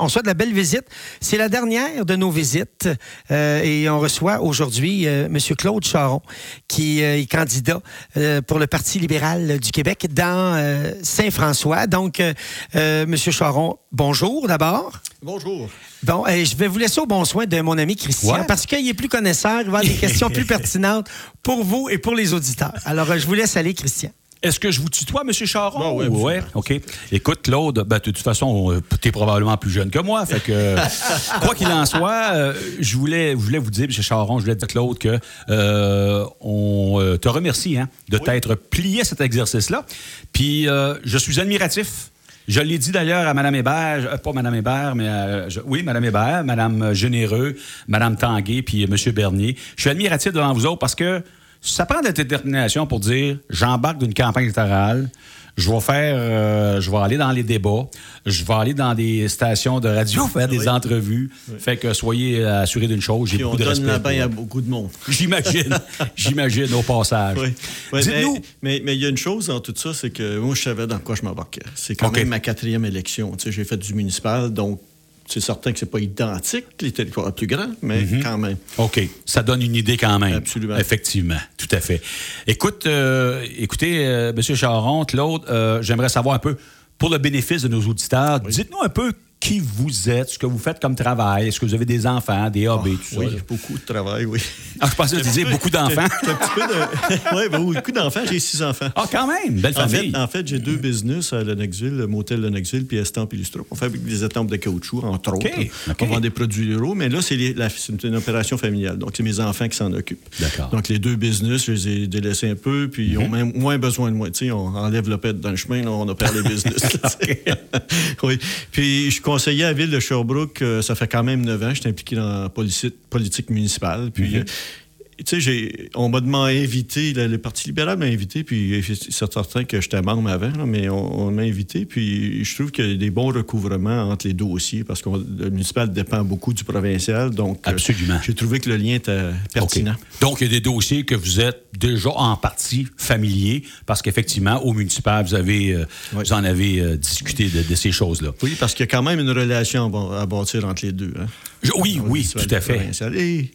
On souhaite la belle visite. C'est la dernière de nos visites euh, et on reçoit aujourd'hui euh, M. Claude Charon, qui euh, est candidat euh, pour le Parti libéral du Québec dans Saint-François. Donc, M. Charon, bonjour d'abord. Bonjour. Bon, je vais vous laisser au bon soin de mon ami Christian Ouais. parce qu'il est plus connaisseur, il va avoir des questions plus pertinentes pour vous et pour les auditeurs. Alors, je vous laisse aller, Christian. Est-ce que je vous tutoie, M. Charon? Bon, ouais, Ou- ouais. OK. Écoute, Claude, ben, de toute façon, tu es probablement plus jeune que moi. Fait que, quoi qu'il en soit, euh, je, voulais, je voulais vous dire, M. Charon, je voulais dire, Claude, que euh, on euh, te remercie hein, de t'être plié à cet exercice-là. Puis, euh, je suis admiratif. Je l'ai dit d'ailleurs à Mme Hébert, euh, pas Mme Hébert, mais euh, je- oui, Mme Hébert, Mme Généreux, Mme Tanguay, puis M. Bernier. Je suis admiratif devant vous autres parce que ça prend de la détermination pour dire j'embarque d'une campagne électorale, je vais faire, euh, je vais aller dans les débats, je vais aller dans des stations de radio faire des Oui. entrevues. Fait que soyez assurés d'une chose, j'ai Puis on beaucoup de donne respect. la pour bain à beaucoup de monde. J'imagine, j'imagine au passage. Oui. Oui, Dites-nous. mais, il y a une chose dans tout ça, c'est que moi, je savais dans quoi je m'embarquais. C'est quand OK. même ma quatrième élection. Tu sais, j'ai fait du municipal, donc c'est certain que c'est pas identique, les territoires plus grands, mais Mhm. quand même. OK. Ça donne une idée quand même. Absolument. Effectivement. Tout à fait. Écoute, euh, écoutez, euh, M. Charon, Claude, euh, j'aimerais savoir un peu, pour le bénéfice de nos auditeurs, dites-nous un peu qui vous êtes, ce que vous faites comme travail. Est-ce que vous avez des enfants, des hobbies, tout ça? oui, là? beaucoup de travail, oui. Ah, je pensais que tu disais beaucoup d'enfants. Un petit peu de. oui, ben, beaucoup d'enfants. J'ai six enfants. Ah, quand même, belle En famille. fait, en fait, j'ai deux business à Lennoxville, le motel Lennoxville puis Estampes Illustro. On fabrique des estampes de caoutchouc, entre OK, autres. OK. On vend des produits euros, mais là, c'est une opération familiale. Donc, c'est mes enfants qui s'en occupent. D'accord. Donc, les deux business, je les ai délaissés un peu, puis ils ont même moins besoin de moi. Tu sais, on enlève le pet dans le chemin, là, on opère les business. là, tu sais. oui. Puis, je conseiller à la ville de Sherbrooke, euh, ça fait quand même neuf ans. Je suis impliqué dans la politique municipale. Puis, euh, tu sais, on m'a demandé invité, le, le Parti libéral m'a invité, puis c'est certain que j'étais membre avant, là, mais on, on m'a invité, puis je trouve qu'il y a des bons recouvrements entre les dossiers, parce que le municipal dépend beaucoup du provincial, donc euh, Absolument. j'ai trouvé que le lien était pertinent. Donc, il y a des dossiers que vous êtes déjà en partie familiers, parce qu'effectivement, au municipal, vous, avez, euh, Oui. vous en avez euh, discuté de, de ces choses-là. Oui, parce qu'il y a quand même une relation à bâ- à bâtir entre les deux. hein. Je- oui, oui, tout à fait. Et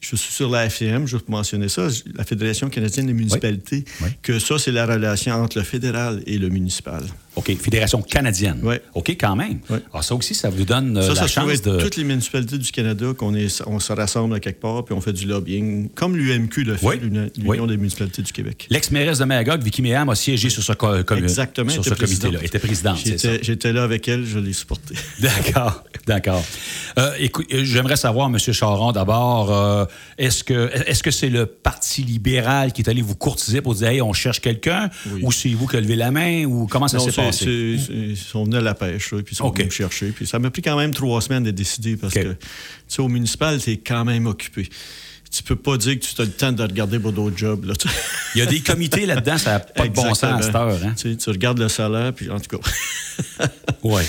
je suis sur la FCM, je mentionner ça, la Fédération canadienne des municipalités, Oui. que ça, c'est la relation entre le fédéral et le municipal. OK, Fédération canadienne. Ouais. OK, quand même. Alors, ça aussi, ça vous donne euh, Ça, la ça chance de... toutes les municipalités du Canada qu'on est, on se rassemble à quelque part puis on fait du lobbying, comme l'UMQ le fait, Oui. l'Union Oui. des municipalités du Québec. L'ex-mairesse de Magog, Vicky Méham, a siégé sur ce, co- com- Exactement. sur ce comité-là. était présidente. J'étais, là avec elle, je l'ai supportée. D'accord, d'accord. Euh, écoute, euh, j'aimerais savoir, M. Charon, d'abord, euh, est-ce que est-ce que c'est le Parti libéral qui est allé vous courtiser pour dire, hey, on cherche quelqu'un, Oui. ou c'est vous qui avez levé la main, ou comment ça s'est passé? ils sont venus à la pêche, là, puis ils sont venus me chercher. Puis ça m'a pris quand même trois semaines de décider parce que, tu sais, au municipal, tu es quand même occupé. Tu peux pas dire que tu as le temps de regarder pour d'autres jobs. Là. Il y a des comités là-dedans, ça n'a pas de bon sens à cette heure. Hein? Tu sais, tu regardes le salaire, puis en tout cas. Ouais.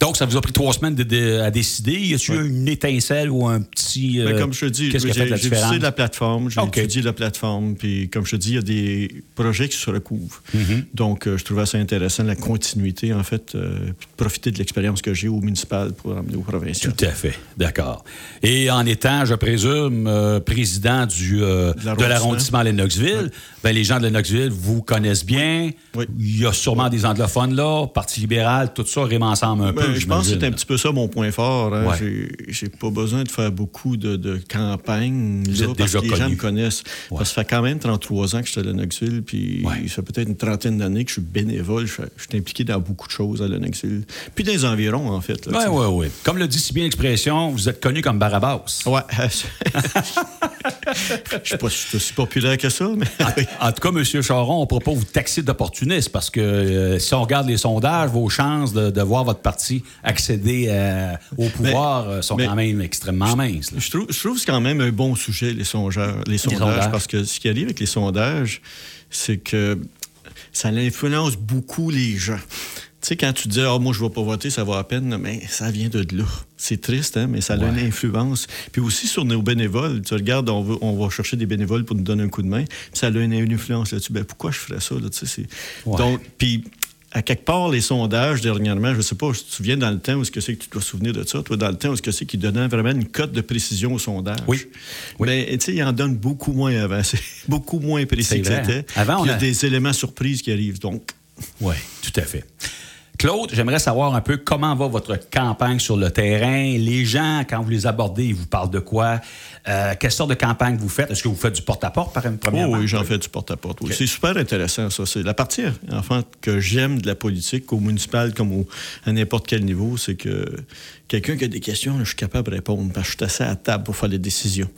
Donc, ça vous a pris trois semaines de- de- à décider. Y a-t-il eu une étincelle ou un petit. Ben, euh, comme je te dis, qu'est-ce qui a fait j'ai la différence? plateforme, j'ai étudié la plateforme, puis comme je te dis, il y a des projets qui se recouvrent. Mm-hmm. Donc, euh, je trouvais ça intéressant, la continuité, en fait, euh, puis de profiter de l'expérience que j'ai au municipal pour l'emmener au provincial. Tout à fait, d'accord. Et en étant, je présume, euh, président du, De de l'arrondissement. l'arrondissement Lennoxville, ben, les gens de Lennoxville vous connaissent bien. Oui. Il y a sûrement des anglophones là, Parti libéral, tout ça rime ensemble un Ben, peu. Je pense que c'est un petit peu ça mon point fort. hein. Ouais. J'ai- pas besoin de faire beaucoup de, de campagne Vous là, êtes parce que les gens me connaissent. Ouais. Parce que ça fait quand même 33 ans que je suis à Lennoxville, puis Ouais. ça fait peut-être une trentaine d'années que je suis bénévole. Je, suis impliqué dans beaucoup de choses à Lennoxville. Puis dans les environs, en fait. Oui, oui, oui. Comme le dit si bien l'expression, vous êtes connu comme Barabbas. Ouais. Je sais pas si je suis aussi populaire que ça, mais. En tout cas, M. Charon, on ne pourra pas vous taxer d'opportuniste parce que euh, si on regarde les sondages, vos chances de, de voir votre parti accéder euh, au pouvoir euh, sont mais- quand même extrêmement minces. Je trouve, je trouve que c'est quand même un bon sujet, les, songeurs, les sondages, sondages. parce que ce qui arrive avec les sondages, c'est que ça influence beaucoup les gens. Tu sais, quand tu dis, ah, moi, je ne vais pas voter, ça va à peine, mais ça vient de là. C'est triste, hein, mais ça a une influence. Puis aussi sur nos bénévoles. Tu regardes, on, veut- on va chercher des bénévoles pour nous donner un coup de main, puis ça a une, une influence là-dessus. Ben, pourquoi je ferais ça? Là, tu sais, c'est- Ouais. Donc, puis à quelque part, les sondages dernièrement, je ne sais pas, je te souviens dans le temps où est-ce que c'est que tu dois te souvenir de ça, toi, dans le temps où est-ce que c'est qu'ils donnaient vraiment une cote de précision au sondage? Oui. Mais tu sais, ils en donnent beaucoup moins avant. C'est beaucoup moins précis que vrai, c'était. hein. Avant, Puis il y on a a- des éléments surprises qui arrivent. Donc, Oui, tout à fait. Claude, j'aimerais savoir un peu comment va votre campagne sur le terrain. Les gens, quand vous les abordez, ils vous parlent de quoi? Euh, quelle sorte de campagne vous faites? Est-ce que vous faites du porte-à-porte, par première Oh oui, j'en fais du porte-à-porte. oui. C'est super intéressant, ça. C'est la partie, enfin, que j'aime de la politique, au municipal comme au- à n'importe quel niveau, c'est que quelqu'un qui a des questions, là, je suis capable de répondre parce que je suis assez à la table pour faire les décisions.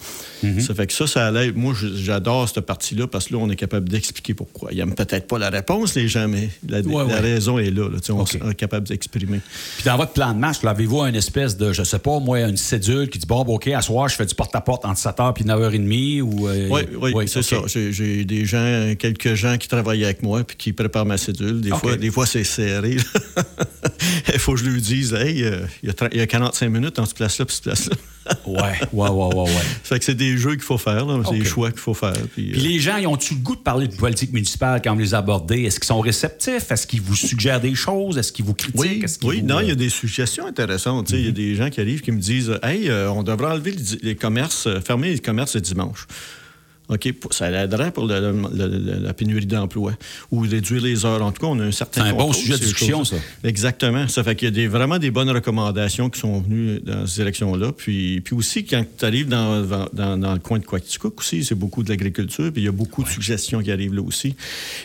Mhm. Ça fait que ça, ça allait. Moi, j'adore cette partie-là parce que là, on est capable d'expliquer pourquoi. Il n'y a peut-être pas la réponse, les gens, mais la, Ouais, la ouais. raison est là. on est capable d'exprimer. Puis dans votre plan de match, avez-vous une espèce de, je sais pas, moi, une cédule qui dit, bon, OK, à soir, je fais du porte-à-porte entre 7h puis 9h30 ou... euh, Oui, oui, c'est OK. ça. J'ai- des gens, quelques gens qui travaillent avec moi puis qui préparent ma cédule. Des fois, des fois c'est serré. Il faut que je lui dise, hey, euh, il y, a tra- il y a 45 minutes dans cette place-là puis cette place-là. Ouais, ouais, ouais, ouais, ouais. Ça fait que c'est des jeux qu'il faut faire, là. c'est des choix qu'il faut faire. Puis, Puis euh, les gens, ils ont-tu le goût de parler de politique municipale quand vous les abordez? Est-ce qu'ils sont réceptifs? Est-ce qu'ils vous suggèrent des choses? Est-ce qu'ils vous critiquent? oui, vous, non, euh, il y a des suggestions intéressantes. tu sais. Il y a des gens qui arrivent qui me disent Hey, euh, on devrait enlever les, les commerces, euh, fermer les commerces le dimanche. OK, ça aiderait pour le- le- le- la pénurie d'emploi ou réduire les heures. En tout cas, on a un certain C'est un bon sujet de discussion, ça. Exactement. Ça fait qu'il y a des, vraiment des bonnes recommandations qui sont venues dans ces élections-là. Puis, puis aussi, quand tu arrives dans, dans, dans le coin de Quaticook aussi, c'est beaucoup de l'agriculture, puis il y a beaucoup de suggestions qui arrivent là aussi.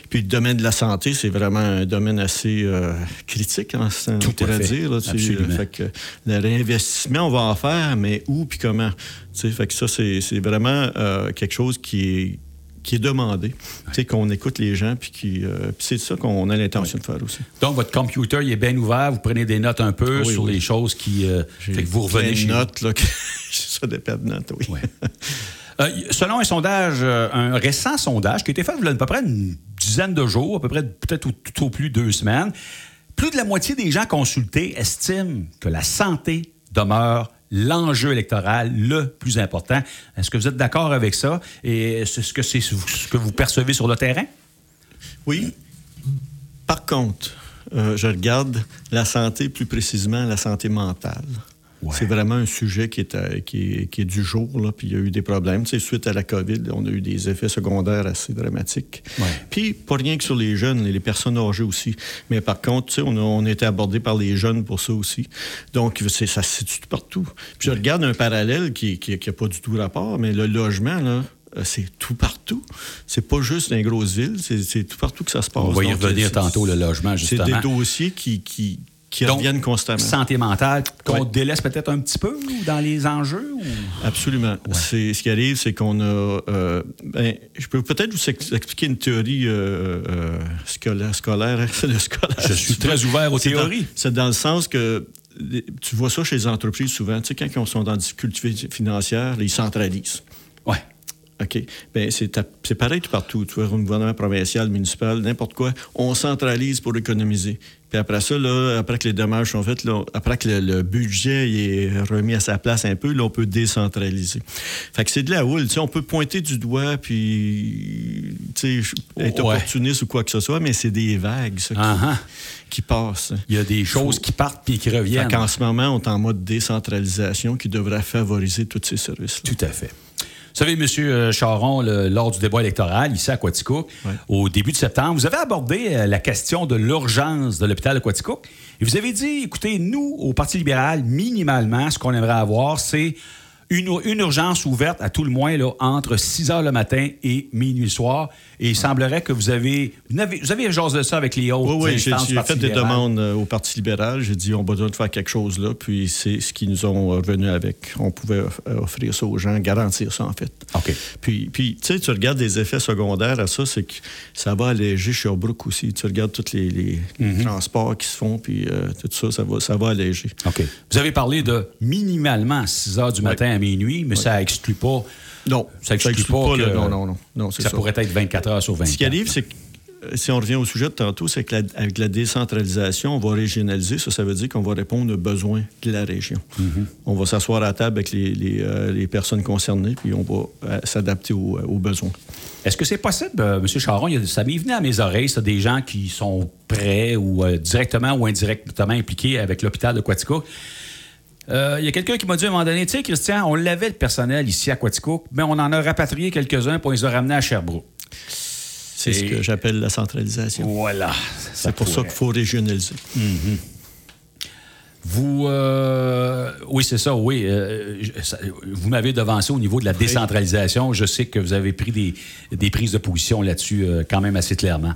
Puis le domaine de la santé, c'est vraiment un domaine assez euh, critique, hein, on Tout à dire. là. Absolument. Fait que le réinvestissement, on va en faire, mais où puis comment? Fait que ça, c'est c'est vraiment euh, quelque chose qui est qui est demandé, Tu sais, qu'on écoute les gens, puis euh, c'est ça qu'on a l'intention de faire aussi. Donc, votre computer, il est bien ouvert. Vous prenez des notes un peu Oui, sur oui. les choses qui... euh, fait que vous revenez chez vous. notes, là, que- ça dépend de notes, oui. Ouais. Euh, selon un sondage, euh, un récent sondage qui a été fait il y a à peu près une dizaine de jours, à peu près peut-être tout au plus deux semaines, plus de la moitié des gens consultés estiment que la santé demeure l'enjeu électoral le plus important. Est-ce que vous êtes d'accord avec ça? Et est-ce que c'est ce que vous percevez sur le terrain? Oui. Par contre, euh, je regarde la santé, plus précisément la santé mentale. Ouais. C'est vraiment un sujet qui est, à- qui est, qui est du jour, là, puis il y a eu des problèmes. Tu sais, suite à la COVID, on a eu des effets secondaires assez dramatiques. Ouais. Puis, pas rien que sur les jeunes, les personnes âgées aussi. Mais par contre, tu sais, on a, on a été abordé par les jeunes pour ça aussi. Donc, c'est- ça se situe partout. Puis, je regarde un parallèle qui n'a pas du tout rapport, mais le logement, là, euh, c'est tout partout. C'est pas juste dans les grosses villes, c'est c'est tout partout que ça se passe. On va y revenir c'est- tantôt, le logement, C'est justement. des dossiers qui, qui, qui Donc, reviennent constamment. Santé mentale, qu'on Ouais. délaisse peut-être un petit peu dans les enjeux? ou- Absolument. C'est, ce qui arrive, c'est qu'on a. euh, ben, je peux peut-être vous ex- expliquer une théorie euh, euh, scolaire. scolaire le scolaire. Je suis très ouvert aux dans- théories. C'est dans le sens que tu vois ça chez les entreprises souvent. Tu sais, quand ils sont en difficulté financière, ils centralisent. Ouais. OK. Bien, c'est, pareil tout partout. Tu vois, au gouvernement provincial, municipal, n'importe quoi, on centralise pour économiser. Puis après ça, là, après que les dommages sont faits, là, après que le, le budget est remis à sa place un peu, là, on peut décentraliser. Fait que c'est de la houle. Tu sais, on peut pointer du doigt, puis tu sais, être Ouais. opportuniste ou quoi que ce soit, mais c'est des vagues, ça, qui, qui passent. Il y a des choses qui partent puis qui Fait reviennent. qu'en ce moment, on est en mode décentralisation qui devrait favoriser tous ces services. Tout à fait. Vous savez, M. Charon, le- lors du débat électoral, ici à Quaticook, au début de septembre, vous avez abordé euh, la question de l'urgence de l'hôpital de Quaticook. Et vous avez dit, écoutez, nous, au Parti libéral, minimalement, ce qu'on aimerait avoir, c'est une, une urgence ouverte, à tout le moins, là, entre 6 heures le matin et minuit le soir. Et il semblerait que vous avez... Vous avez, vous avez jasé de ça avec les autres Oui, oui, j'ai fait des demandes euh, au Parti libéral. J'ai dit, on a besoin de faire quelque chose là. Puis c'est ce qu'ils nous ont revenu avec. On pouvait euh, offrir ça aux gens, garantir ça, en fait. OK. Puis, puis tu sais, tu regardes des effets secondaires à ça, c'est que ça va alléger Sherbrooke aussi. Tu regardes tous les, les Mhm. transports qui se font, puis euh, tout ça, ça va, ça va alléger. OK. Vous avez parlé de minimalement 6 heures du matin à minuit, mais ça exclut pas... Non, Ça exclut pas le- que- non, non, non. non Ça, ça. pourrait être 24 heures sur 24. Ce qui arrive, c'est que si on revient au sujet de tantôt, c'est qu'avec la, décentralisation, on va régionaliser. Ça, ça veut dire qu'on va répondre aux besoins de la région. Mm-hmm. On va s'asseoir à table avec les, les, personnes concernées, puis on va s'adapter aux, besoins. Est-ce que c'est possible, M. Charon? Ça m'est venu à mes oreilles, c'est des gens qui sont prêts ou directement ou indirectement impliqués avec l'hôpital de Quatico. Euh, il y a quelqu'un qui m'a dit à un moment donné, tu sais, Christian, on l'avait le personnel ici à Quatico, mais on en a rapatrié quelques-uns pour les a ramenés à Sherbrooke. C'est ce que j'appelle la centralisation. Voilà. C'est pour ça qu'il faut régionaliser. Mm-hmm. Vous, euh, oui, c'est ça, oui. Euh, vous m'avez devancé au niveau de la décentralisation. Je sais que vous avez pris des, prises de position là-dessus quand même assez clairement.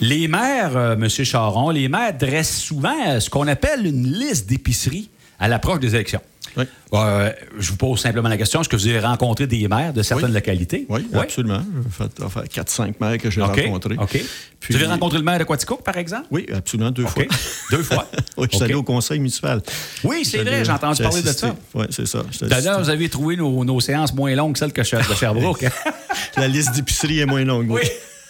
Les maires, M. Charon, les maires dressent souvent ce qu'on appelle une liste d'épiceries à l'approche des élections. Oui. Euh, je vous pose simplement la question est-ce que vous avez rencontré des maires de certaines localités? Oui, absolument. J'ai fait 4-5 maires que j'ai rencontrés. OK. Puis... Vous avez rencontré le maire de Quaticook, par exemple? Oui, absolument, deux fois. deux fois? Oui, je suis allé au conseil municipal. Oui, c'est vrai, j'ai entendu parler de ça. Oui, c'est ça. D'ailleurs, vous avez trouvé nos, séances moins longues que celles que de Sherbrooke. la liste d'épicerie est moins longue. oui.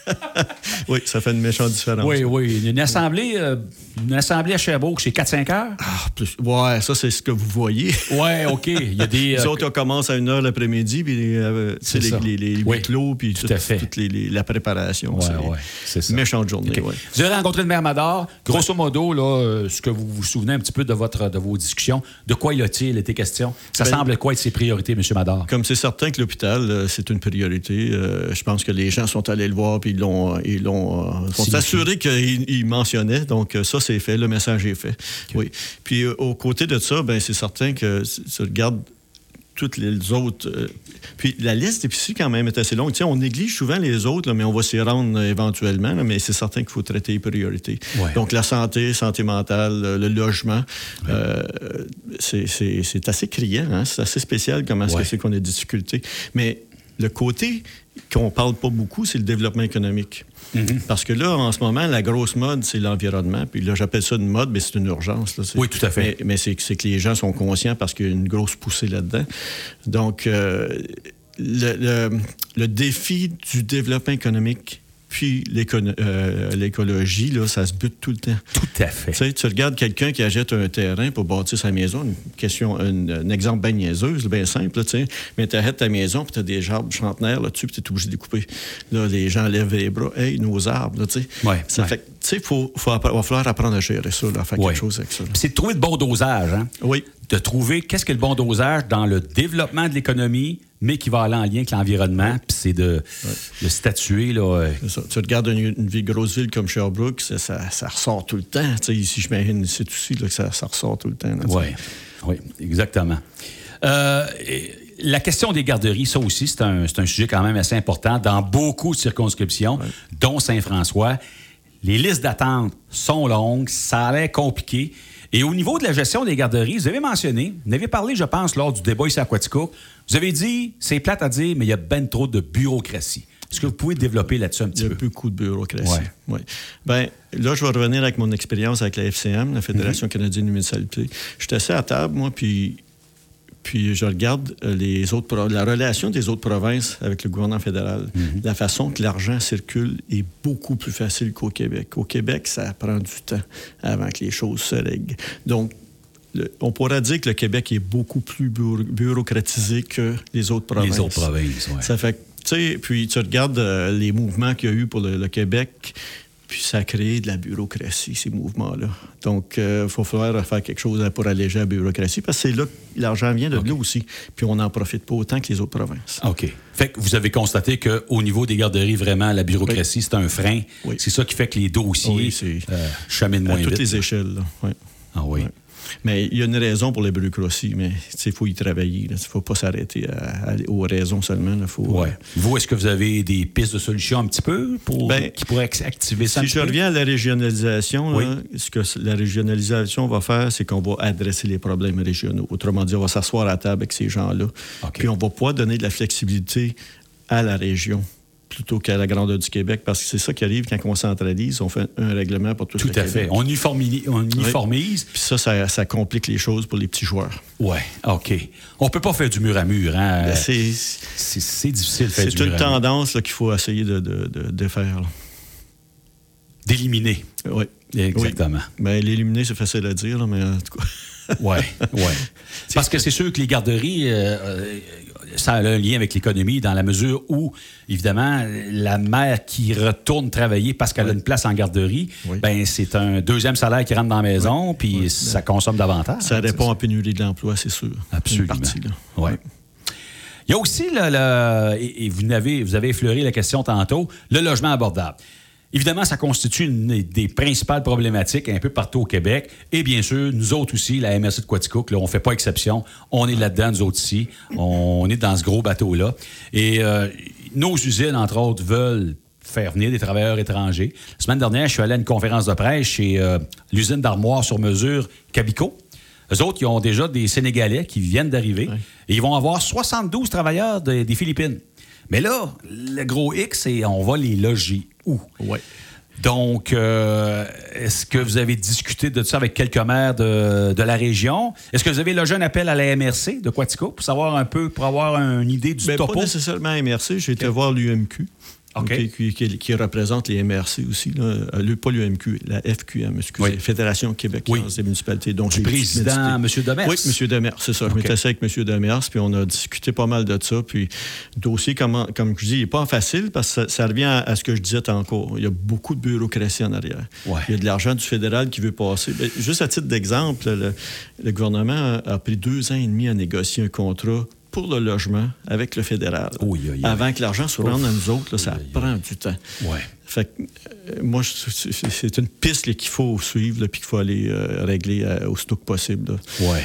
oui, ça fait une méchante différence. Oui, oui. Une assemblée, euh, une assemblée à Sherbrooke, c'est 4-5 heures? Ah, plus. Ouais, ça, c'est ce que vous voyez. oui, OK. Il y a des. Les euh, autres, on commence à 1 heure l'après-midi, puis euh, c'est les, les, les, clos, puis tout, toute les, la préparation. Oui, oui. C'est ça. Méchante journée, oui. Vous avez rencontré le maire Mador. Grosso modo, là, ce que vous vous souvenez un petit peu de, votre, de vos discussions, de quoi il a-t-il été question? Ça ben, semble quoi être ses priorités, M. Mador? Comme c'est certain que l'hôpital, c'est une priorité, je pense que les gens sont allés le voir, puis ils l'ont l'ont euh, assuré qu'il mentionnait. Donc, euh, ça, c'est fait. Le message est fait. Oui. Puis, euh, au côté de ça, ben, c'est certain que tu regardes toutes les autres. puis la liste d'épiceries, quand même, est assez longue. on néglige souvent les autres, mais on va s'y rendre éventuellement. mais c'est certain qu'il faut traiter les priorités. Donc, la santé, santé mentale, le logement, c'est assez criant. Hein. C'est assez spécial comment est-ce que c'est qu'on a des difficultés. Mais le côté qu'on parle pas beaucoup, c'est le développement économique. Mhm. Parce que là, en ce moment, la grosse mode, c'est l'environnement. Puis là, j'appelle ça une mode, mais c'est une urgence. Oui, tout à fait. Mais, c'est que les gens sont conscients parce qu'il y a une grosse poussée là-dedans. Donc, euh, le, défi du développement économique puis euh, l'écologie, là, ça se bute tout le temps. Tout à fait. Tu, sais, tu regardes quelqu'un qui achète un terrain pour bâtir sa maison, une question, un, exemple bien niaiseuse, bien simple, tu sais, mais tu achètes ta maison, puis tu as des arbres centenaires là-dessus, puis tu es obligé de découper. Là, les gens lèvent les bras. Hey, nos arbres, tu sais. Ouais, ça fait tu sais, il va falloir apprendre à gérer ça, à faire quelque chose avec ça. C'est de trouver le bon dosage, hein? Oui. De trouver qu'est-ce que le bon dosage dans le développement de l'économie, mais qui va aller en lien avec l'environnement. Puis c'est de, statuer. Là, Tu regardes une, grosse ville comme Sherbrooke, ça, ça, ressort tout le temps. Tu sais, ici, je m'imagine c'est aussi là, que ça, ressort tout le temps. Oui, oui, exactement. Euh, la question des garderies, ça aussi, c'est un, un, sujet quand même assez important dans beaucoup de circonscriptions, dont Saint-François. Les listes d'attente sont longues, ça a l'air compliqué. Et au niveau de la gestion des garderies, vous avez mentionné, vous avez parlé, je pense, lors du débat ici à Quatico, vous avez dit, c'est plate à dire, mais il y a bien trop de bureaucratie. Est-ce que vous pouvez développer là-dessus un petit peu? Il y a beaucoup de bureaucratie. Oui. Ben, là, je vais revenir avec mon expérience avec la FCM, la Fédération mhm. canadienne de municipalité. J'étais assis à table, moi, puis puis je regarde euh, les autres la relation des autres provinces avec le gouvernement fédéral. Mhm. La façon que l'argent circule est beaucoup plus facile qu'au Québec. Au Québec, ça prend du temps avant que les choses se règlent. Donc, on pourrait dire que le Québec est beaucoup plus bureaucratisé que les autres provinces. Les autres provinces, oui. Ça fait tu sais, puis tu regardes euh, les mouvements qu'il y a eu pour le Québec, puis ça a créé de la bureaucratie, ces mouvements-là. Donc, il euh, faut falloir faire quelque chose pour alléger la bureaucratie, parce que c'est là que l'argent vient de là aussi. Puis on n'en profite pas autant que les autres provinces. OK. Fait que vous avez constaté qu'au niveau des garderies, vraiment, la bureaucratie, c'est un frein. C'est ça qui fait que les dossiers oui, euh, cheminent moins à toutes les échelles. Là. Ah oui. Mais il y a une raison pour les bureaucraties, mais il faut y travailler. Il ne faut pas s'arrêter aux raisons seulement. faut, euh, Vous, est-ce que vous avez des pistes de solutions un petit peu pour, ben, qui pourraient activer ça? Si je reviens à la régionalisation, ce que la régionalisation va faire, c'est qu'on va adresser les problèmes régionaux. Autrement dit, on va s'asseoir à table avec ces gens-là. Puis on va pouvoir donner de la flexibilité à la région plutôt qu'à la grandeur du Québec, parce que c'est ça qui arrive quand on centralise, on fait un règlement pour tout, tout le Québec. Tout à fait. On uniformise. Puis ça, ça, complique les choses pour les petits joueurs. Oui, OK. On peut pas faire du mur à mur. Hein? Ben, c'est difficile de faire du mur. C'est une tendance qu'il faut essayer de, de, de faire. d'éliminer. Oui. Exactement. Mais l'éliminer, c'est facile à dire, mais en tout cas. Oui, oui. Parce que c'est sûr que les garderies, euh, euh, ça a un lien avec l'économie dans la mesure où, évidemment, la mère qui retourne travailler parce qu'elle a une place en garderie, ben c'est un deuxième salaire qui rentre dans la maison, puis ça consomme davantage. Ça répond à pénurie de l'emploi, c'est sûr. Absolument. Oui. Il y a aussi, le, et vous avez, vous avez effleuré la question tantôt, le logement abordable. Évidemment, ça constitue une des principales problématiques un peu partout au Québec. Et bien sûr, nous autres aussi, la MRC de Quaticook, là, on ne fait pas exception. On est là-dedans, nous autres ici. On est dans ce gros bateau-là. Et euh, nos usines, entre autres, veulent faire venir des travailleurs étrangers. La semaine dernière, je suis allé à une conférence de presse chez euh, l'usine d'armoire sur mesure Cabico. Eux autres, ils ont déjà des Sénégalais qui viennent d'arriver. Et ils vont avoir 72 travailleurs des Philippines. Mais là, le gros X, c'est on va les loger où? Oui. Donc, euh, est-ce que vous avez discuté de ça avec quelques maires de, la région? Est-ce que vous avez logé un appel à la MRC de Quatico pour savoir un peu, pour avoir une idée du Bien, topo? Pas nécessairement MRC. J'ai été voir l'UMQ qui, représente les MRC aussi, là. Euh, pas l'UMQ, la FQM, excusez, oui. Fédération québécoise des municipalités. Donc, le président, M. Demers. Oui, M. Demers, c'est ça. Je m'étais assis avec M. Demers, puis on a discuté pas mal de ça. Puis, le dossier, comme, comme je dis, il n'est pas facile parce que ça, revient à, ce que je disais tantôt. Il y a beaucoup de bureaucratie en arrière. Il y a de l'argent du fédéral qui veut passer. Juste à titre d'exemple, le, le, gouvernement a pris deux ans et demi à négocier un contrat pour le logement avec le fédéral. Avant que l'argent se rende à nous autres, ça prend du temps. Ouais. Fait euh, moi, c'est une piste qu'il faut suivre puis qu'il faut aller euh, régler euh, au stock possible.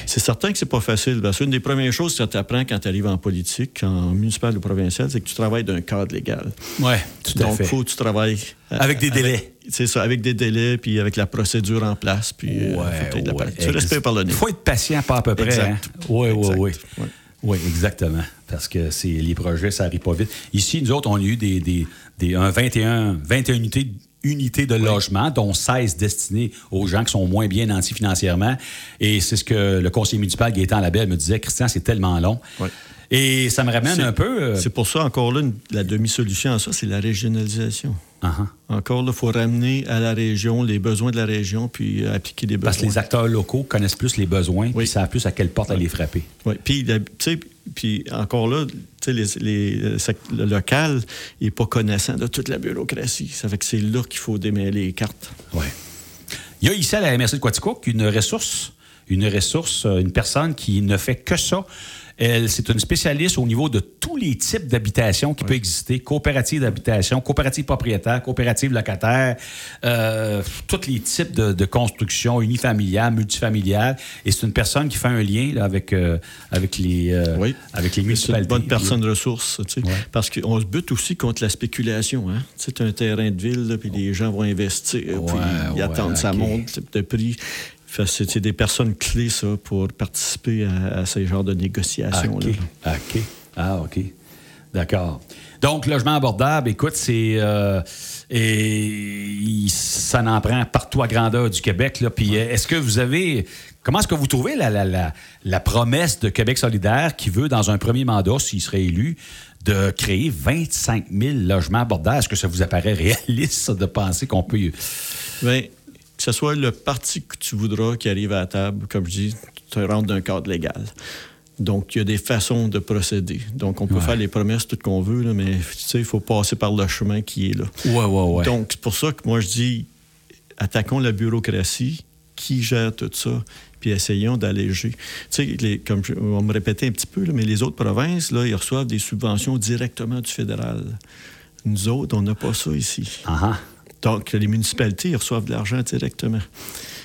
C'est certain que c'est pas facile. Parce une des premières choses que tu apprends quand tu arrives en politique, en municipal ou provincial, c'est que tu travailles d'un cadre légal. Oui, tout à fait. Donc, il faut que tu travailles... Avec des délais. C'est ça, avec des délais, puis avec la procédure en place, puis ouais, de la... tu respectes par le nez. Il faut être patient, pas à peu près. Oui, oui, oui. Oui, exactement. Parce que c'est les projets, ça n'arrive pas vite. Ici, nous autres, on a eu des, des, des un 21, 21 unités unités de logement, dont 16 destinées aux gens qui sont moins bien nantis financièrement. Et c'est ce que le conseiller municipal Gaétan Labelle me disait, Christian, c'est tellement long. Et ça me ramène un peu... Euh, c'est pour ça, encore là, la demi-solution à ça, c'est la régionalisation. Uh-huh. Encore là, il faut ramener à la région les besoins de la région puis euh, appliquer des besoins. Parce que les acteurs locaux connaissent plus les besoins puis savent plus à quelle porte aller frapper. Oui, puis, puis encore là, les, les, euh, le local n'est pas connaissant de toute la bureaucratie. Ça fait que c'est là qu'il faut démêler les cartes. Oui. Il y a ici à la MRC de Quaticook une ressource, une ressource, une personne qui ne fait que ça elle, c'est une spécialiste au niveau de tous les types d'habitation qui peuvent exister. Coopérative d'habitation, coopérative propriétaire, coopérative locataire, euh, tous les types de, de construction unifamiliale, multifamiliale. Et c'est une personne qui fait un lien là, avec, euh, avec, les, euh, oui. avec les municipalités. C'est une bonne personne ressource. Tu sais, Parce qu'on se bute aussi contre la spéculation. Hein? C'est un terrain de ville, puis les gens vont investir, puis ils attendent, ça monte de prix. C'est des personnes clés, ça, pour participer à, ces genres de négociations. OK. OK. Ah, OK. D'accord. Donc, logement abordable, écoute, c'est. Euh, et ça en prend partout à grandeur du Québec. Là. Puis, est-ce que vous avez. Comment est-ce que vous trouvez la, la, la, la, promesse de Québec solidaire qui veut, dans un premier mandat, s'il serait élu, de créer 25 000 logements abordables? Est-ce que ça vous apparaît réaliste de penser qu'on peut. Bien, que ce soit le parti que tu voudras qui arrive à la table, comme je dis, tu rentres d'un cadre légal. Donc, il y a des façons de procéder. Donc, on peut faire les promesses tout qu'on veut, mais il faut passer par le chemin qui est là. Ouais, ouais, ouais. Donc, c'est pour ça que moi, je dis, attaquons la bureaucratie qui gère tout ça, puis essayons d'alléger. Tu sais, comme on va me répéter un petit peu, mais les autres provinces, là, ils reçoivent des subventions directement du fédéral. Nous autres, on n'a pas ça ici. Uh donc, les municipalités reçoivent de l'argent directement.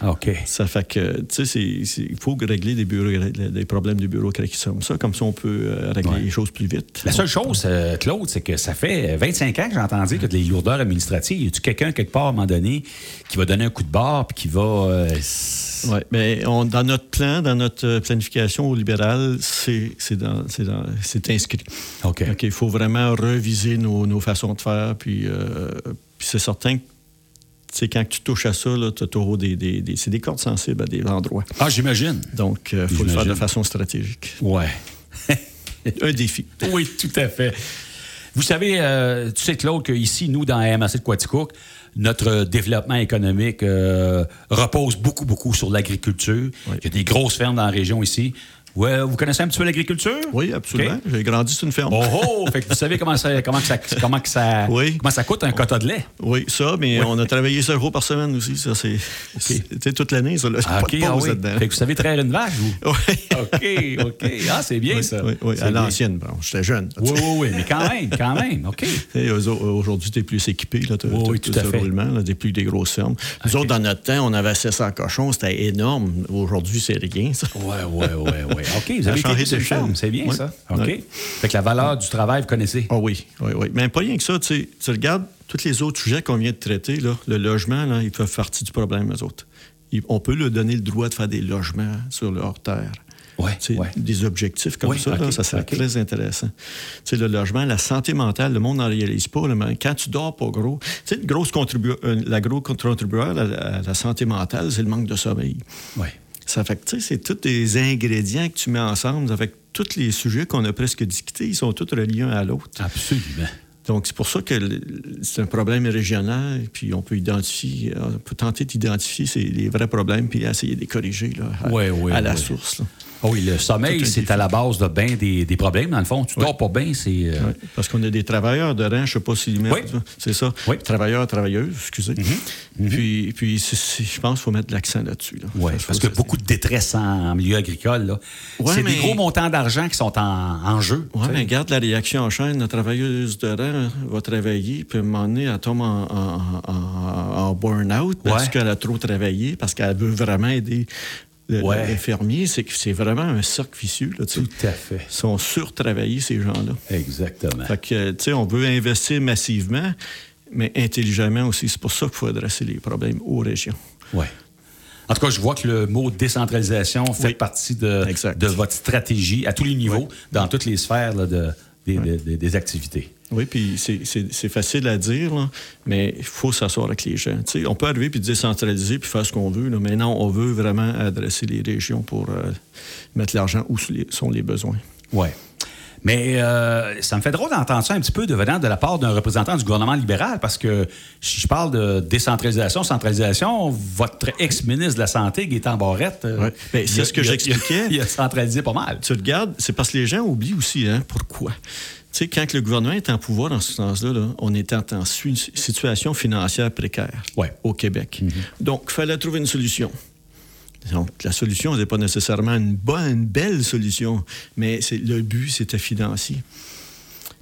OK. Ça fait que, tu sais, il faut régler des, bureaux, des problèmes de bureaucratie comme ça. Comme ça, on peut euh, régler les choses plus vite. La seule chose, euh, Claude, c'est que ça fait 25 ans que j'entends dire que des lourdeurs administratives, y a-tu quelqu'un quelque part à un moment donné qui va donner un coup de barre puis qui va. Euh, oui, mais dans notre plan, dans notre planification au libéral, c'est inscrit. OK. Il faut vraiment reviser nos, nos, façons de faire, puis c'est certain que quand tu touches à ça, tu as des, des, des c'est des cordes sensibles à des endroits. Ah, j'imagine. Donc, il euh, faut le faire de façon stratégique. Ouais. Un défi. Oui, tout à fait. Vous savez, euh, tu sais, Claude, qu'ici, nous, dans la MAC de Quaticook, notre développement économique euh, repose beaucoup, beaucoup sur l'agriculture. Oui. Il y a des grosses fermes dans la région ici. Ouais, vous connaissez un petit peu l'agriculture? Oui, absolument. J'ai grandi sur une ferme. Oh, oh! Fait que vous savez comment ça, comment que ça, comment que ça, Oui. comment ça coûte un quota de lait? Oui, ça, mais on a travaillé 5 jours par semaine aussi. Ça, c'est tu toute l'année, ça. Là, Ah, pas ah oui. là-dedans. Fait que vous savez traire une vache, vous? Oui. OK, OK. Ah, c'est bien, ça. oui, à l'ancienne. Bon, J'étais jeune. Oui, oui, oui, mais quand même, quand même, OK. Tu Aujourd'hui, tu es plus équipé. Là, t'as- Oui, t'as oui, tout à fait. roulement, des plus des grosses fermes. Nous autres, dans notre temps, on avait 700 cochons. C'était énorme. Aujourd'hui, c'est rien, ça. Oui, oui, oui, oui. OK, vous avez changé de c'est bien, Oui. ça. OK. Oui. Fait que la valeur du travail, vous connaissez. Ah oui, oui, oui. Mais pas rien que ça. Tu, sais, tu regardes tous les autres sujets qu'on vient de traiter. Là, le logement, là, ils font partie du problème, eux autres. Ils- on peut leur donner le droit de faire des logements sur leur terre. Oui. Des objectifs comme ça, là, ça serait très intéressant. Tu sais, le logement, la santé mentale, le monde n'en réalise pas. là, mais quand tu dors pas gros, tu sais, une grosse contribu- euh, la grosse à la, à la santé mentale, c'est le manque de sommeil. Ça fait que, tu sais, c'est tous des ingrédients que tu mets ensemble. Ça fait que tous les sujets qu'on a presque discutés, ils sont tous reliés un à l'autre. Absolument. Donc, c'est pour ça que c'est un problème régional, puis on peut identifier, on peut tenter d'identifier ces- les vrais problèmes, puis essayer de les corriger là, à, Ouais, ouais, à la ouais. source. là. Ah oui, le sommeil, c'est à la base de bien des, des problèmes, dans le fond. Tu dors pas bien, c'est. euh, Ouais, parce qu'on a des travailleurs de rang, je ne sais pas s'ils mettent, Oui. c'est ça. Oui. Travailleurs, travailleuses, excusez. Puis, puis c'est- je pense qu'il faut mettre l'accent là-dessus. Là. Ça, parce ça, que beaucoup de détresse en, en milieu agricole. là. Ouais, c'est mais- des gros montants d'argent qui sont en, en jeu. Oui, mais regarde la réaction en chaîne. La travailleuse de rang va travailler, puis à un moment donné, elle tombe en, en- burn-out parce qu'elle a trop travaillé, parce qu'elle veut vraiment aider le- Ouais. C'est que c'est vraiment un cercle vicieux. Là. Tout à fait. Ils sont surtravaillés, ces gens-là. Exactement. Fait que, tu sais, on veut investir massivement, mais intelligemment aussi. C'est pour ça qu'il faut adresser les problèmes aux régions. Ouais. En tout cas, je vois que le mot décentralisation fait Oui. partie de, votre stratégie à tous les niveaux, dans toutes les sphères là, de, des, des- des- des activités. Oui, puis c'est- facile à dire, là, mais il faut s'asseoir avec les gens. On peut arriver puis décentraliser puis faire ce qu'on veut, là, mais non, on veut vraiment adresser les régions pour euh, mettre l'argent où sont les- besoins. Oui. Mais euh, ça me fait drôle d'entendre ça un petit peu de venant de la part d'un représentant du gouvernement libéral, parce que si je parle de décentralisation, centralisation, votre ex-ministre de la Santé, Gaétan Barrette, euh, Ouais. Ben, c'est ce que j'expliquais. Il a centralisé pas mal. Tu regardes, c'est parce que les gens oublient aussi, hein, pourquoi. Sais, quand le gouvernement est en pouvoir dans ce sens-là, là, on est en, situation financière précaire Ouais. au Québec. Donc, il fallait trouver une solution. Donc, la solution n'est pas nécessairement une bonne, une belle solution, mais c'est, le but, c'était financier.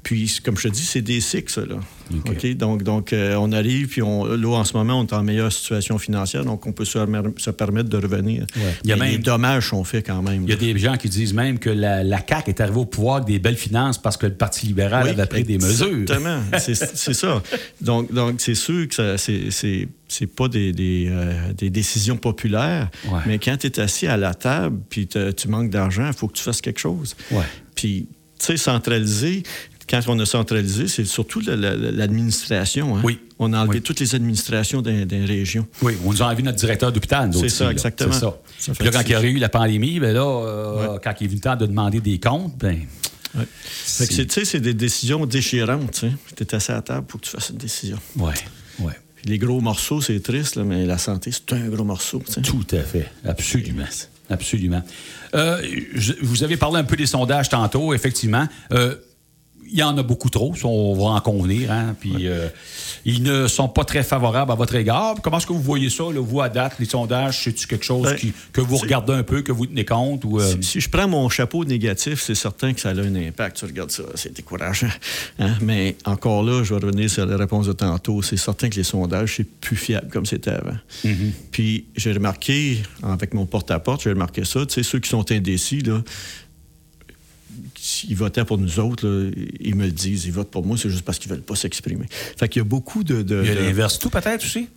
Puis, comme je te dis, c'est des cycles, ça, là. OK. Donc, donc euh, on arrive, puis on, là, en ce moment, on est en meilleure situation financière, donc on peut se, se permettre de revenir. Ouais. Il y a Mais les même- dommages sont faits quand même. Il y a des gens qui disent même que la, la CAQ est arrivée au pouvoir avec des belles finances parce que le Parti libéral Oui, avait pris des mesures. Exactement, c'est ça. Donc, donc c'est sûr que c'est- c'est pas des, des, euh, des décisions populaires, Ouais. mais quand tu es assis à la table puis tu manques d'argent, il faut que tu fasses quelque chose. Ouais. Puis, tu sais, centraliser, quand on a centralisé, c'est surtout la- la- l'administration. hein. Oui. On a enlevé Oui. toutes les administrations d'un d'un région. Oui, on nous a enlevé notre directeur d'hôpital. nous C'est ça, là. exactement. C'est ça. Ça Puis là, quand il y aurait c'est- eu la pandémie, ben là, euh, quand il est venu le temps de demander des comptes, ben, Ouais. Fait que c'est- tu sais, c'est des décisions déchirantes. Tu es assis à la table pour que tu fasses une décision. ouais. Puis les gros morceaux, c'est triste, là, mais la santé, c'est un gros morceau. Tout à fait. Absolument. Absolument. Euh, je- vous avez parlé un peu des sondages tantôt, effectivement. Euh, il y en a beaucoup trop, on va en convenir. Hein? Puis, euh, ils ne sont pas très favorables à votre égard. Comment est-ce que vous voyez ça, là, vous, à date, les sondages? C'est-tu quelque chose Ben, qui- que vous regardez un peu, que vous tenez compte? Ou, euh, Si, si je prends mon chapeau négatif, c'est certain que ça a un impact. Tu regardes ça, c'est décourageant. Hein? Mais encore là, je vais revenir sur la réponse de tantôt. C'est certain que les sondages, c'est plus fiable comme c'était avant. Puis j'ai remarqué, avec mon porte-à-porte, j'ai remarqué ça. Tu sais, ceux qui sont indécis, là, s'ils votaient pour nous autres, là, ils me le disent. Ils votent pour moi, c'est juste parce qu'ils veulent pas s'exprimer. Fait qu'il y a beaucoup de... de- il y a de- l'inverse tout, peut-être, aussi?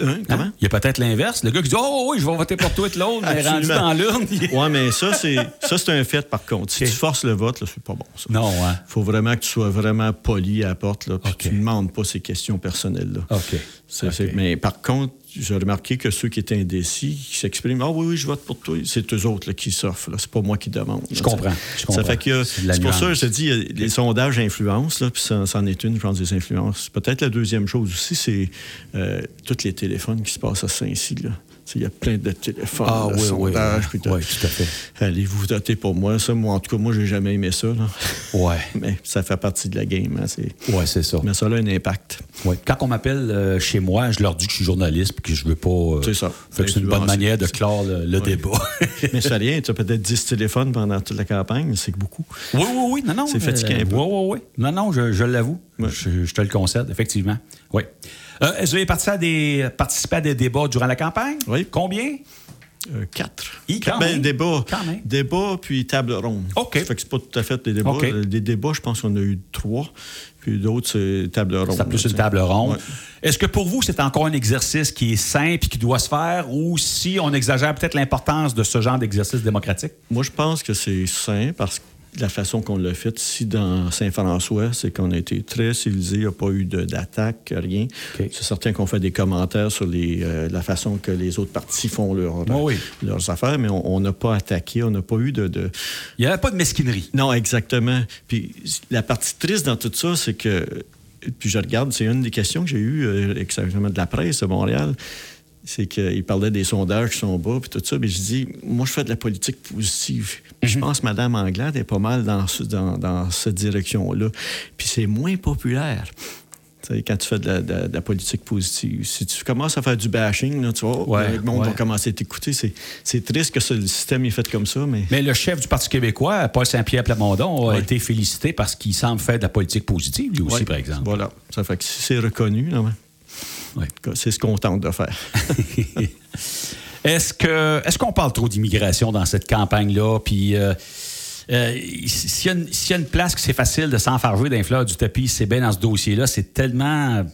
Hein? Comment? Hein? Il y a peut-être l'inverse. Le gars qui dit Oh oui, je vais voter pour toi et l'autre, mais rendu dans l'urne. il- Oui, mais ça, c'est ça, c'est un fait, par contre. Si tu forces le vote, c'est pas bon, ça. Non, hein? faut vraiment que tu sois vraiment poli à la porte, là, puis tu ne demandes pas ces questions personnelles-là. OK. Mais par contre, j'ai remarqué que ceux qui étaient indécis, qui s'expriment, ah oui, oui, je vote pour toi, c'est eux autres là, qui s'offrent. C'est pas moi qui demande. Je comprends. Je comprends. Ça fait que c'est pour ça que je te dis, les sondages influencent, puis ça, en est une, je pense, des influences. Peut-être la deuxième chose aussi, c'est euh, tous les téléphones qui se passent à Saint-Cy. Il y a plein de téléphones, ah, de oui, sondages. Oui, oui, tout à fait. Allez-vous voter pour moi? Ça, moi, en tout cas, moi, j'ai jamais aimé ça. Là. Ouais. Mais ça fait partie de la game. Hein, oui, c'est ça. Mais ça a un impact. Ouais. Quand on m'appelle euh, chez moi, je leur dis que je suis journaliste et que je veux pas. Euh, c'est ça. C'est une bonne manière de clore le, débat. mais ça rien. Tu as peut-être 10 téléphones pendant toute la campagne. C'est beaucoup. Oui, oui, oui. Non, non. C'est fatiguant un peu. Oui, oui, oui. Non, non, je, je l'avoue. Je, je, te le concède, effectivement. Oui. Euh, Est-ce que vous avez participé à, des, participé à des débats durant la campagne? Oui. Combien? Euh, quatre. Quand ben, même. débat, Quand même. débat, puis table ronde. OK. Fait que c'est pas tout à fait des débats. OK. Des débats, je pense qu'on a eu trois. Puis d'autres, c'est table ronde. C'est plus une table ronde. Ouais. Est-ce que pour vous, c'est encore un exercice qui est simple et qui doit se faire? Ou si on exagère peut-être l'importance de ce genre d'exercice démocratique? Moi, je pense que c'est sain parce que la façon qu'on l'a fait ici dans Saint-François, c'est qu'on a été très civilisé, il n'y a pas eu d'attaque, rien. C'est certain qu'on fait des commentaires sur les, euh, la façon que les autres partis font leur- Oui, oui. leurs affaires, mais on n'a pas attaqué, on n'a pas eu de- de, Il n'y avait pas de mesquinerie. Non, exactement. Puis la partie triste dans tout ça, c'est que. Puis je regarde, c'est une des questions que j'ai eues euh, exactement de la presse de Montréal. C'est qu'ils parlaient des sondages qui sont bas, puis tout ça. Mais je dis, moi, je fais de la politique positive. Puis Je pense que Mme Anglade est pas mal dans, ce- dans, dans cette direction-là. Puis c'est moins populaire. Tu sais, quand tu fais de la, de- de la politique positive. Si tu commences à faire du bashing, là, tu vois, Ouais, le monde ouais. va commencer à t'écouter. C'est, triste que ce- le système est fait comme ça, mais. Mais le chef du Parti québécois, Paul Saint-Pierre Plamondon, a Ouais. été félicité parce qu'il semble faire de la politique positive, lui aussi, par exemple. Voilà. Ça fait que si c'est reconnu, là, Ouais. c'est ce qu'on tente de faire. Est-ce qu'on parle trop d'immigration dans cette campagne-là? Puis euh, euh, s'il y, a une- s'il y a une place que c'est facile de s'enfarger d'un fleur du tapis, c'est bien dans ce dossier-là. C'est tellement.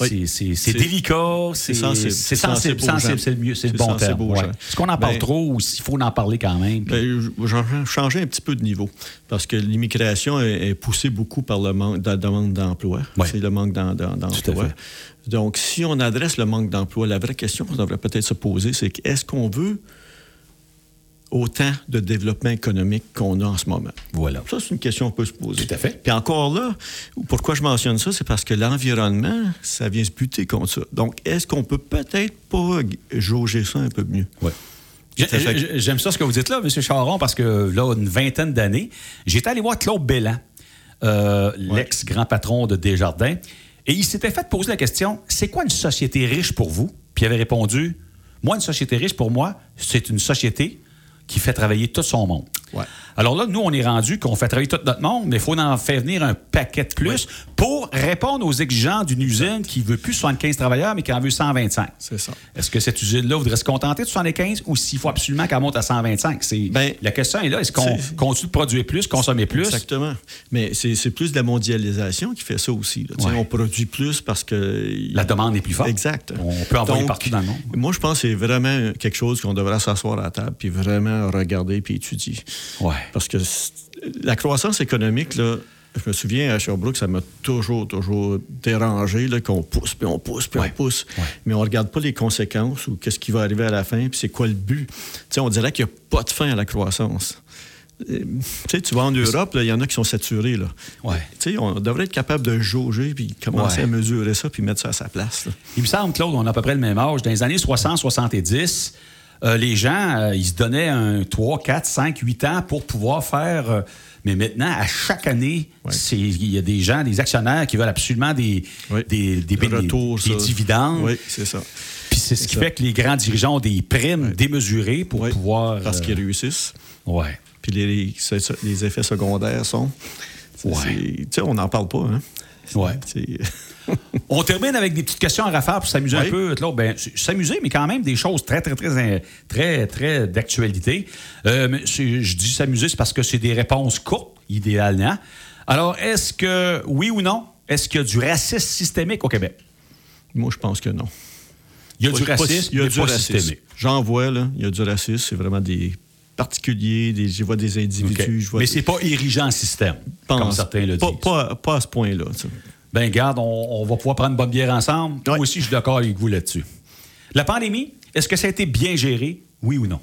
Oui. C'est- délicat, c'est sensible. c'est sensible, c'est le mieux, c'est le bon terme. ouais. Est-ce qu'on en parle Ben- trop ou s'il faut en parler quand même? Ben, je- J'ai changé un petit peu de niveau parce que l'immigration est, est poussée beaucoup par le manque, la demande d'emploi. Ouais. C'est le manque d'emploi. Donc, si on adresse le manque d'emploi, la vraie question qu'on devrait peut-être se poser, c'est est-ce qu'on veut autant de développement économique qu'on a en ce moment? Voilà. Ça, c'est une question qu'on peut se poser. Tout à fait. Puis encore là, pourquoi je mentionne ça, c'est parce que l'environnement, ça vient se buter contre ça. Donc, est-ce qu'on peut peut-être pas jauger ça un peu mieux? J'ai- J'aime ça ce que vous dites là, M. Charon, parce que là, une vingtaine d'années, j'étais allé voir Claude Bellan, euh, l'ex-grand patron de Desjardins, et il s'était fait poser la question c'est quoi une société riche pour vous? Puis il avait répondu moi, une société riche pour moi, c'est une société qui fait travailler tout son monde. Ouais. Alors là, nous, on est rendu qu'on fait travailler tout notre monde, mais il faut en faire venir un paquet de plus pour répondre aux exigences d'une usine qui veut plus 75 travailleurs, mais qui en veut 125. C'est ça. Est-ce que cette usine-là voudrait se contenter de 75 ou s'il faut absolument qu'elle monte à 125? C'est, Ben, la question est là. Est-ce qu'on continue de produire plus, consommer plus? Exactement. Mais c'est c'est plus de la mondialisation qui fait ça aussi. là. Ouais. On produit plus parce que... La demande est plus forte. Exact. On peut envoyer Donc, partout dans le monde. Moi, je pense que c'est vraiment quelque chose qu'on devrait s'asseoir à la table puis vraiment regarder puis étudier. Ouais. Parce que la croissance économique, là, je me souviens à Sherbrooke, ça m'a toujours, toujours dérangé qu'on pousse, puis on pousse, puis Ouais. on pousse. Ouais. Mais on regarde pas les conséquences ou qu'est-ce qui va arriver à la fin, puis c'est quoi le but. On dirait qu'il n'y a pas de fin à la croissance. Euh, Tu sais, tu vas en Europe, il y en a qui sont saturés. Là. Ouais. On devrait être capable de jauger puis commencer Ouais. à mesurer ça puis mettre ça à sa place. là. Il me semble, Claude, on a à peu près le même âge. Dans les années 60-70, euh, les gens, euh, ils se donnaient un 3, 4, 5, 8 ans pour pouvoir faire. euh, mais maintenant, à chaque année, il y a des gens, des actionnaires qui veulent absolument des, Oui. des, des, Le des- retour, des ça. dividendes. Oui, c'est ça. Puis c'est ce qui ça. fait que les grands dirigeants ont des primes démesurées pour Oui, pouvoir. Parce euh, qu'ils réussissent. ouais. Puis les, les effets secondaires sont. Ouais. c'est- Tu sais, on n'en parle pas, hein? Ouais. On termine avec des petites questions à rafale pour s'amuser un peu. Ben, s'amuser, mais quand même des choses très, très, très, très, très d'actualité. Euh, je dis s'amuser, c'est parce que c'est des réponses courtes, idéalement. Alors, est-ce que, oui ou non, est-ce qu'il y a du racisme systémique au Québec? Moi, je pense que non. Il y a du racisme, il y a du racisme. systémique. J'en vois, là. Il y a du racisme. C'est vraiment des particuliers. Des, je vois des individus. Je vois Mais c'est pas érigé en système, comme pense- certains le disent. Pas, pas à ce point-là. Ben, garde, on, on va pouvoir prendre une bonne bière ensemble. Ouais. Moi aussi, je suis d'accord avec vous là-dessus. La pandémie, est-ce que ça a été bien géré, oui ou non?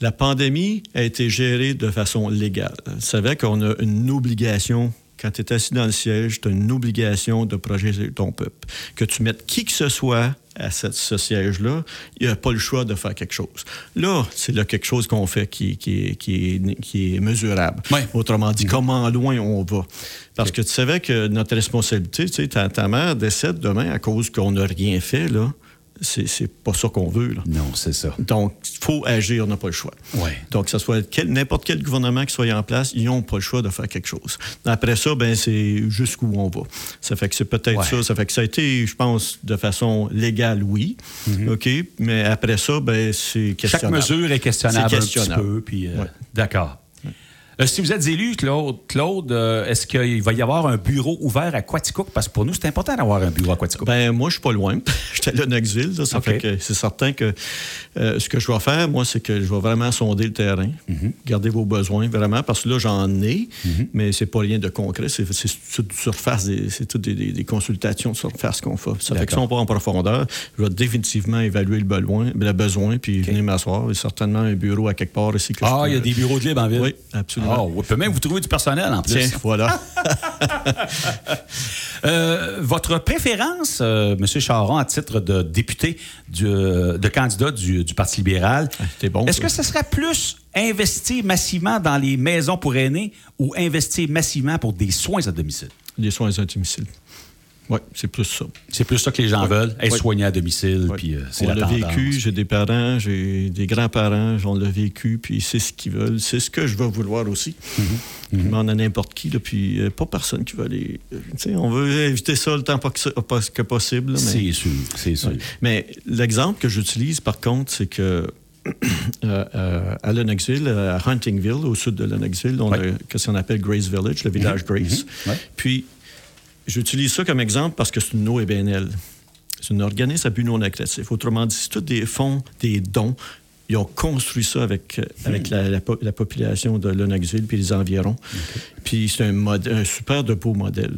La pandémie a été gérée de façon légale. Vous savez qu'on a une obligation, quand tu es assis dans le siège, tu as une obligation de protéger ton peuple. Que tu mettes qui que ce soit à cette- ce siège-là, il n'y a pas le choix de faire quelque chose. Là, c'est là quelque chose qu'on fait qui, qui est, qui est- qui est mesurable. Ouais. Autrement dit, comment loin on va? Parce que tu savais que notre responsabilité, tu sais, ta, ta mère décède demain à cause qu'on n'a rien fait, là. C'est pas ça qu'on veut, là. Non, c'est ça. Donc, il faut agir, on n'a pas le choix. Ouais. Donc, que ce soit quel- n'importe quel gouvernement qui soit en place, ils n'ont pas le choix de faire quelque chose. Après ça, ben c'est jusqu'où on va. Ça fait que c'est peut-être Ouais. ça. Ça fait que ça a été, je pense, de façon légale, oui. OK? Mais après ça, ben c'est Chaque questionnable. mesure est questionnable, C'est un petit peu. Puis, euh, Ouais. D'accord. Euh, si vous êtes élu, Claude, Claude euh, est-ce qu'il va y avoir un bureau ouvert à Quaticook? Parce que pour nous, c'est important d'avoir un bureau à Quaticook. Ben, moi, je suis pas loin. J'étais là. Ça OK. fait que c'est certain que euh, ce que je vais faire, moi, c'est que je vais vraiment sonder le terrain, Mhm. garder vos besoins, vraiment, parce que là, j'en ai, mais c'est pas rien de concret. C'est sur- surface, c'est toutes des, des- des consultations de surface qu'on fait. Ça fait que si on va en profondeur, je vais définitivement évaluer le besoin, le besoin puis venir m'asseoir. Et certainement un bureau à quelque part ici. que je ah, il y a des bureaux de libre en ville? Oui, absolument. Ah, on peut même vous trouver du personnel en plus. Tiens, voilà. Euh, votre préférence, euh, M. Charon, à titre de député, du, euh, de candidat du, du Parti libéral, Ah, bon, est-ce que ce serait plus investir massivement dans les maisons pour aînés ou investir massivement pour des soins à domicile? des soins à domicile. Oui, c'est plus ça. C'est plus ça que les gens veulent, être Ouais. soignés à domicile, Ouais. puis euh, on la vécu, j'ai des parents, j'ai des grands-parents, on l'a vécu, puis c'est ce qu'ils veulent. C'est ce que je vais vouloir aussi. Mm-hmm. Je demande à n'importe qui, là, puis euh, pas personne qui va aller. euh, tu sais, on veut éviter ça le temps que, possible. C'est sûr, c'est sûr. Mais l'exemple que j'utilise, par contre, c'est que euh, à Lennoxville, à Huntingville, au sud de Lennoxville, on. Mm-hmm. a qu'est-ce qu'on appelle Grace Village, le village Grace. Ouais. Puis, j'utilise ça comme exemple parce que c'est une OBNL. C'est un organisme à but non lucratif. Autrement dit, c'est tous des fonds, des dons. Ils ont construit ça avec, euh, avec la, la po- la population de Lennoxville puis les environs. Puis c'est un, super de beau modèle.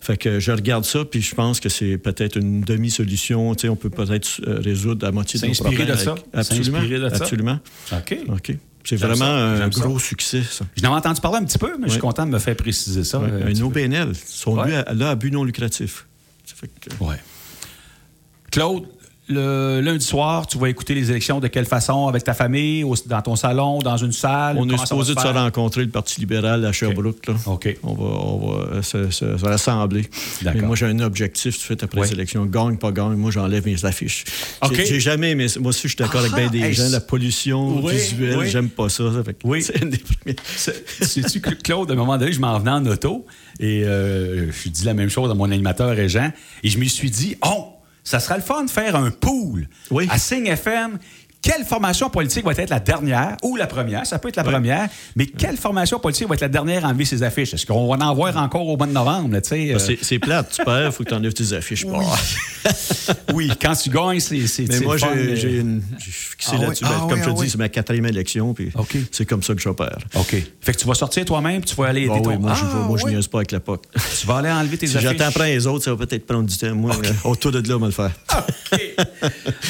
Fait que je regarde ça, puis je pense que c'est peut-être une demi-solution. Tu sais, on peut peut-être euh, résoudre la moitié de nos problèmes. de ça? avec- Absolument. De ça? Absolument. OK. OK. C'est vraiment ça, un ça. gros succès, ça. Je n'en ai entendu parler un petit peu, mais je suis content de me faire préciser ça. Ouais, euh, un. OBNL. Ils sont Ouais. là à but non lucratif. Que-. Claude, le lundi soir, tu vas écouter les élections de quelle façon? Avec ta famille, au- dans ton salon, dans une salle? On est supposé de se rencontrer, le Parti libéral à Sherbrooke. Là. On va, on va se, se- se rassembler. D'accord. Mais moi, j'ai un objectif tout de suite après les élections. Gagne, pas gagne, moi, j'enlève mes affiches. OK. J'ai- jamais, mais moi aussi, je suis d'accord avec Ah, bien des hey, gens. La pollution Oui, visuelle, oui. j'aime pas ça. ça fait Oui. C'est une des premières. Sais-tu, que Claude, à un moment donné, je m'en venais en auto et euh, je dis la même chose à mon animateur Régent et je me suis dit, oh, ça sera le fun de faire un pool Oui. à Signe FM. Quelle formation politique va être la dernière ou la première? Ça peut être la première, mais quelle formation politique va être la dernière à enlever ses affiches? Est-ce qu'on va en voir encore au mois de novembre? sais, euh, C'est plate, tu perds, il faut que tu enlèves tes affiches. Bah. oui, quand tu gagnes, c'est. Mais moi, j'ai une- fixé Ah là-dessus. ah Ben, comme oui, je ah te oui. dis, c'est ma quatrième élection, puis c'est comme ça que j'opère. OK. Fait que tu vas sortir toi-même, puis tu vas aller aider Ah ton... oui, moi, je Ah, je oui. pas avec la POC. Tu vas aller enlever tes Si affiches. j'attends après les autres, ça va peut-être prendre du temps. Moi, euh, autour de là, on va le faire. OK.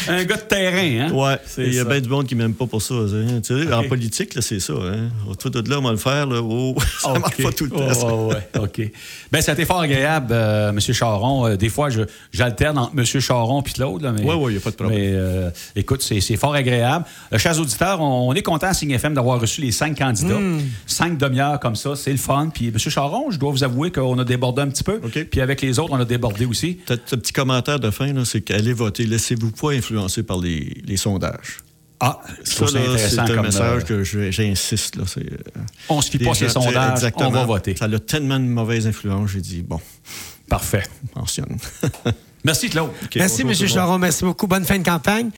Un gars de terrain, hein? Ouais, il y a bien du monde qui m'aime pas pour ça. hein. Tu sais, En politique, là, c'est ça. Hein. Autour de là, on va le faire. Là. Oh, ça marche pas tout le temps. ça. Oh, ouais, OK. Ben, ça a été fort agréable, euh, M. Charon. Euh, des fois, j'alterne entre M. Charon et Claude. Là, mais, Ouais, ouais, y a pas de problème. Mais euh, écoute, c'est fort agréable. Chers auditeurs, on, on est content à Signe FM d'avoir reçu les cinq candidats. Hmm. Cinq demi-heures comme ça, c'est le fun. Puis, M. Charon, je dois vous avouer qu'on a débordé un petit peu. Puis avec les autres, on a débordé aussi. Peut-être un petit commentaire de fin, c'est qu'allez voter. Laissez-vous pas influencer par les, les sondages. Ah, Ça, ça c'est intéressant un comme, message euh, que j'insiste. là, c'est, euh, On se fie les pas ces sondages, exactement. on va voter. Ça a tellement de mauvaise influence, j'ai dit, bon, Parfait. mentionne. Merci, Claude. Merci, M. Charon. Merci beaucoup. Bonne fin de campagne.